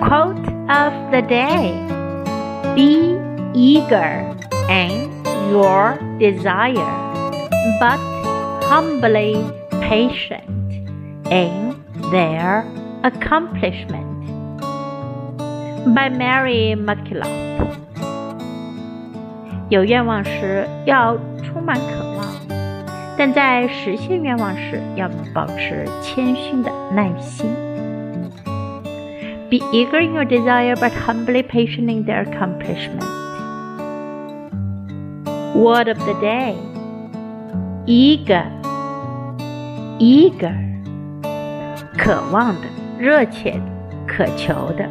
Quote of the day Be eager in your desire, but humbly patient in their accomplishment. By Mary McKillop. 有愿望时要充满渴望，但在实现愿望时要保持谦逊的耐心。 Be eager in your desire, but humbly patient in their accomplishment. Word of the day eager, eager, 渴望的、热切的、渴求的。